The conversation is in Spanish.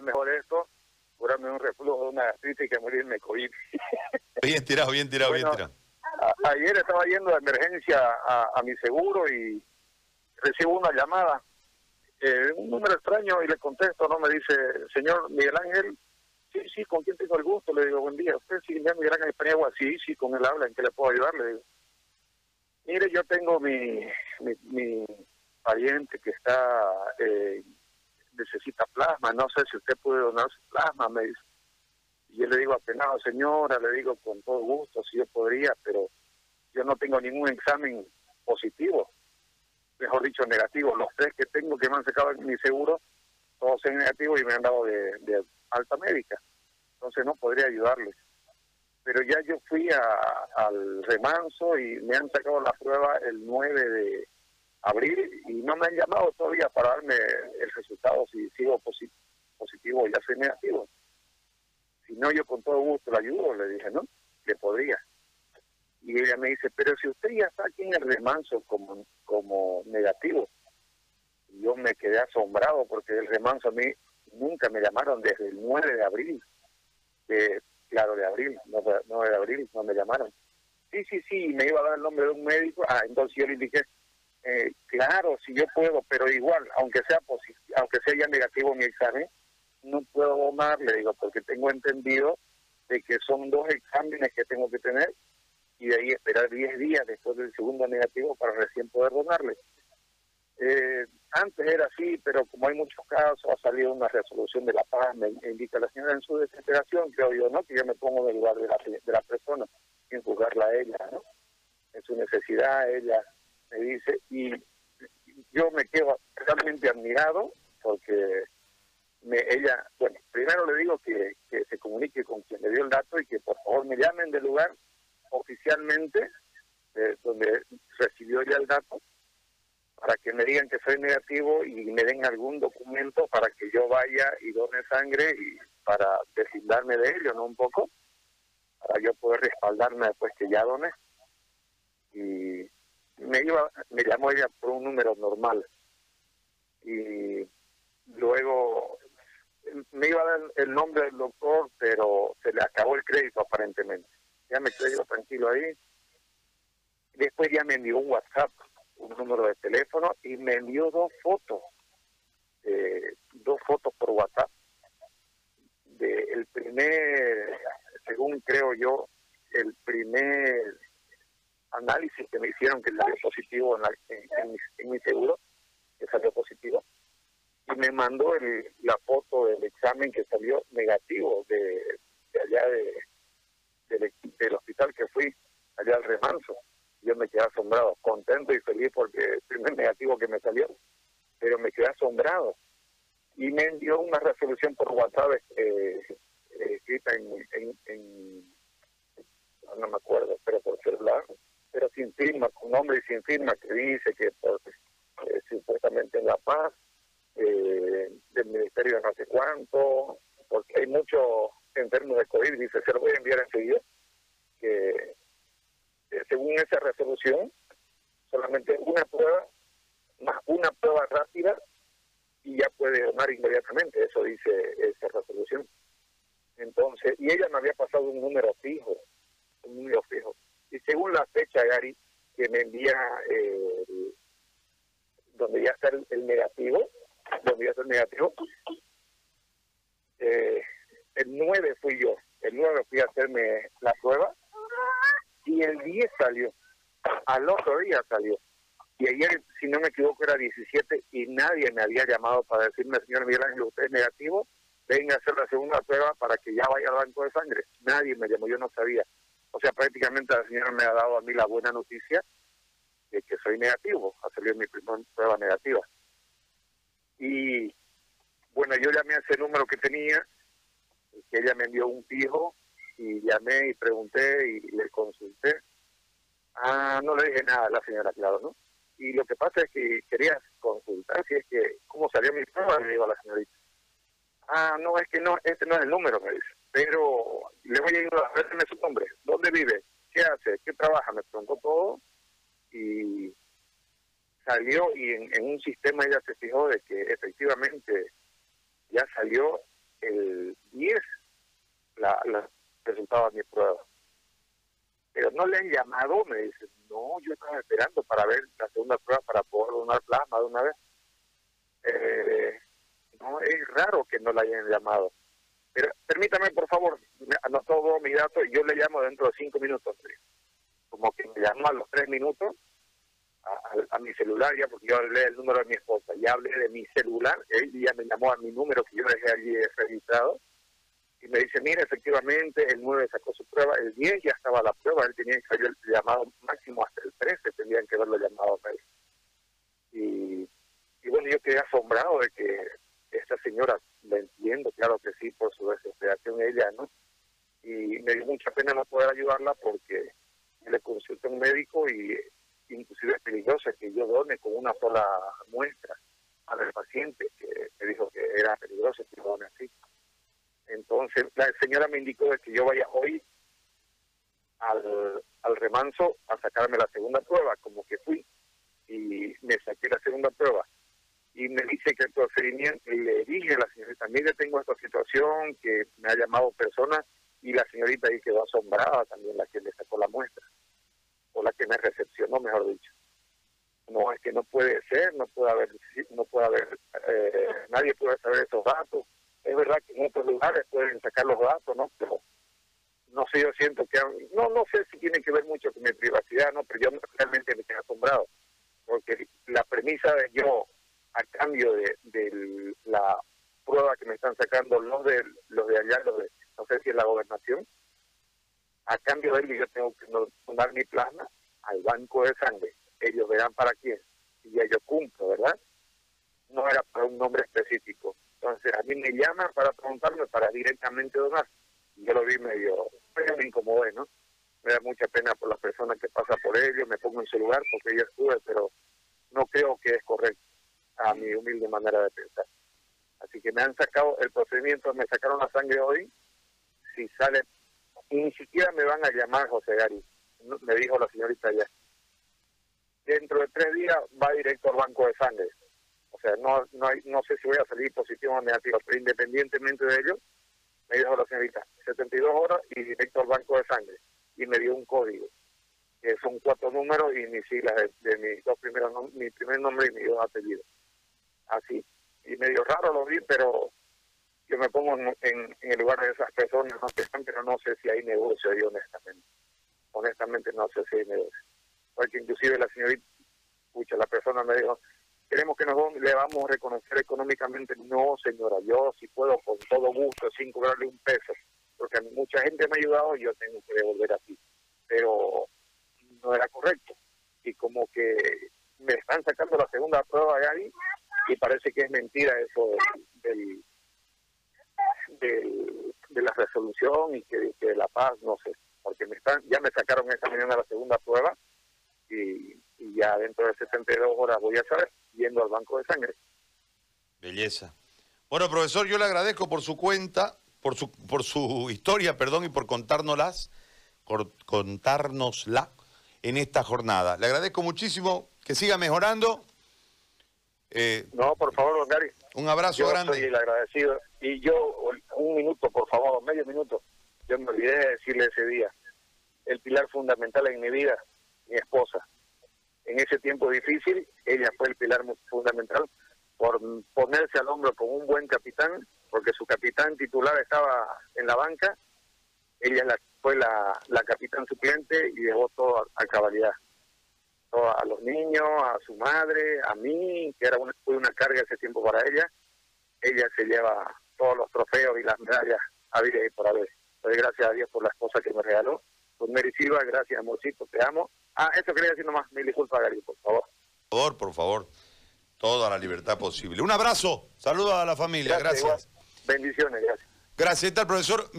es mejor esto, curarme un reflujo de una gastritis que morirme COVID. bien tirado, bien tirado, bien tirado. ayer estaba yendo de emergencia a, mi seguro y recibo una llamada, eh, un número extraño y le contesto, no me dice, señor Miguel Ángel, sí, sí, ¿con quién tengo el gusto? Le digo, buen día, usted sí, Miguel Ángel Paniagua, sí, sí, con él habla, ¿en qué le puedo ayudar? Le digo, mire, yo tengo mi, mi, pariente que está... Eh, necesita plasma, no sé si usted puede donar su plasma, me dice. Y yo le digo apenado, señora, le digo con todo gusto, si yo podría, pero yo no tengo ningún examen positivo, mejor dicho negativo. Los tres que tengo que me han sacado en mi seguro, todos son negativos y me han dado de, alta médica. Entonces no podría ayudarles. Pero ya yo fui al remanso y me han sacado la prueba el 9 de, abril y no me han llamado todavía para darme el resultado si sigo positivo o ya soy negativo. Si no, yo con todo gusto le ayudo, le dije, ¿no? Que podría. Y ella me dice, pero si usted ya está aquí en el remanso como, como negativo, yo me quedé asombrado porque el remanso a mí nunca me llamaron desde el 9 de abril. Claro, de abril, no, 9 de abril, no me llamaron. Sí, sí, sí, me iba a dar el nombre de un médico. Ah, entonces yo le dije, eh, claro, si yo puedo, pero igual, aunque sea aunque sea ya negativo mi examen, no puedo donar, le digo, porque tengo entendido de que son dos exámenes que tengo que tener y de ahí esperar 10 días después del segundo negativo para recién poder donarle. Eh, antes era así, pero como hay muchos casos, ha salido una resolución de la paz, me, indica la señora en su desesperación, creo yo, ¿no? Que yo me pongo en el lugar de la, de la persona, sin juzgarla a ella, ¿no? En su necesidad, ella me dice, y yo me quedo realmente admirado porque me, ella, bueno, primero le digo que, que se comunique con quien le dio el dato y que por favor me llamen del lugar oficialmente eh, donde recibió ya el dato para que me digan que soy negativo y me den algún documento para que yo vaya y done sangre y para deslindarme de ello, ¿no? Un poco, para yo poder respaldarme después que ya doné. Y me iba, me llamó ella por un número normal y luego me iba a dar el nombre del doctor, pero se le acabó el crédito aparentemente. Ya me quedé yo tranquilo ahí. Después ya me envió un WhatsApp, un número de teléfono y me envió dos fotos, eh, dos fotos por WhatsApp. De el primer, según creo yo, el primer análisis que me hicieron que salió positivo en, mi, seguro, que salió positivo, y me mandó la foto del examen que salió negativo de, allá de, del, hospital que fui, allá al remanso. Yo me quedé asombrado, contento y feliz porque el primer negativo que me salió, pero me quedé asombrado. Y me envió una resolución por WhatsApp eh, escrita en, en, no me acuerdo, pero por celular, pero sin firma, con nombre y sin firma, que dice que eh, supuestamente en La Paz, eh, del Ministerio de no sé cuánto, porque hay muchos enfermos de COVID, dice, se lo voy a enviar enseguida, que según esa resolución, solamente una prueba, más una prueba rápida, y ya puede donar inmediatamente, eso dice esa resolución. Entonces, y ella me había pasado un número fijo, un número fijo y según la fecha, Gary, que me envía eh, donde ya está el, negativo, donde ya está el negativo, eh, el 9 fui yo, el 9 fui a hacerme la prueba y el 10 salió, al otro día salió. Y ayer, si no me equivoco, era 17 y nadie me había llamado para decirme, señor Miguel Ángel, usted es negativo, venga a hacer la segunda prueba para que ya vaya al banco de sangre. Nadie me llamó, yo no sabía. O sea, prácticamente la señora me ha dado a mí la buena noticia de que soy negativo, ha salido mi primera prueba negativa. Y bueno, yo llamé a ese número que tenía, que ella me envió un fijo, y llamé y pregunté y le consulté. Ah, no le dije nada a la señora, claro, ¿no? Y lo que pasa es que quería consultar si es que, ¿cómo salió mi prueba? Le digo a la señorita. Ah, no, es que no, este no es el número, me dice pero le voy a ir a verme su nombre, dónde vive, qué hace, qué trabaja, me preguntó todo y salió y en, un sistema ella se fijó de que efectivamente ya salió la, la resultado de mi prueba. Pero no le han llamado, me dice, no, yo estaba esperando para ver la segunda prueba para poder donar plasma de una vez. Eh, no, es raro que no la hayan llamado. Pero permítame, por favor, anotó todos mis datos y yo le llamo dentro de cinco minutos. Como que me llamó a los tres minutos a, mi celular, ya porque yo hablé el número de mi esposa, ya hablé de mi celular, él ya me llamó a mi número que yo dejé allí registrado y me dice, mira, efectivamente, el 9 sacó su prueba, el 10 ya estaba la prueba, él tenía que haber llamado máximo hasta el 13, tendrían que haberlo llamado a él. Y, y bueno, yo quedé asombrado de que esta señora, claro que sí, por su desesperación ella, ¿no? Y me dio mucha pena no poder ayudarla porque le consulté a un médico y inclusive es peligroso que yo done con una sola muestra al paciente que me dijo que era peligroso que done así. Entonces la señora me indicó de que yo vaya hoy al, al remanso a sacarme la segunda prueba, como que fui y me saqué la segunda prueba. Y me dice que el procedimiento, le dije a la señorita, mire, tengo esta situación, que me ha llamado persona, y la señorita ahí quedó asombrada también, la que le sacó la muestra, o la que me recepcionó, mejor dicho. No, es que no puede ser, no puede haber, no puede haber, eh, nadie puede saber esos datos es verdad que en otros lugares pueden sacar los datos, ¿no? Pero no sé, yo siento que, no no sé si tiene que ver mucho con mi privacidad, ¿no? Pero yo realmente me quedé asombrado, porque la premisa de yo, a cambio de, la prueba que me están sacando los de los de allá, los de, no sé si es la gobernación, a cambio de ello yo tengo que donar mi plasma al banco de sangre. Ellos verán para quién. Y ya yo cumplo, ¿verdad? No era para un nombre específico. Entonces a mí me llaman para preguntarme para directamente donar. Yo lo vi medio, me incomodé, ¿no? Me da mucha pena por las personas que pasan por ello, me pongo en su lugar porque yo estuve, pero no creo que es correcto a mi humilde manera de pensar. Así que me han sacado el procedimiento, me sacaron la sangre hoy, si sale, ni siquiera me van a llamar José Gary, me dijo la señorita allá. Dentro de tres días va directo al banco de sangre o sea, no, no, hay, no sé si voy a salir positivo o negativo, pero independientemente de ello, me dijo la señorita, 72 horas y directo al banco de sangre. Y me dio un código, que son cuatro números y mis siglas de, mis dos primeros mi primer nombre y mis dos apellidos. Así. Y medio raro lo vi, pero yo me pongo en, en, el lugar de esas personas ¿no? están, pero no sé si hay negocio ahí honestamente. Honestamente no sé si hay negocio. Porque inclusive la señorita, escucha, la persona me dijo, queremos que nos le vamos a reconocer económicamente. No, señora, yo si puedo con todo gusto, sin cobrarle un peso, porque mucha gente me ha ayudado y yo tengo que devolver así. Pero no era correcto. Y como que me están sacando la segunda prueba de ahí y parece que es mentira eso del, de la resolución y que, de la paz, no sé, porque me están ya me sacaron esta mañana la segunda prueba y, ya dentro de 72 horas voy a saber yendo al banco de sangre. Belleza. Bueno, profesor, yo le agradezco por su cuenta, por su, por su historia, perdón, y por contárnoslas, por contárnosla en esta jornada. Le agradezco muchísimo, que siga mejorando. Eh, no, por favor, don Gary. Un abrazo yo grande. Soy el agradecido. Y yo, un minuto, por favor, medio minuto. Yo me olvidé de decirle ese día. El pilar fundamental en mi vida, mi esposa en ese tiempo difícil, ella fue el pilar fundamental por ponerse al hombro con un buen capitán, porque su capitán titular estaba en la banca, ella fue la, la capitán suplente y dejó todo a, cabalidad. A los niños, a su madre, a mí, que era una, fue una carga ese tiempo para ella. Ella se lleva todos los trofeos y las medallas a vida y por haber. Doy gracias a Dios por la esposa que me regaló. Pues Mary Silva, gracias amorcito, te amo Ah, eso quería decir nomás. Mil disculpas, Gary, por favor. Por favor, por favor. Toda la libertad posible. Un abrazo. Saludos a la familia. Gracias. Bendiciones, gracias. Gracias. Está el profesor.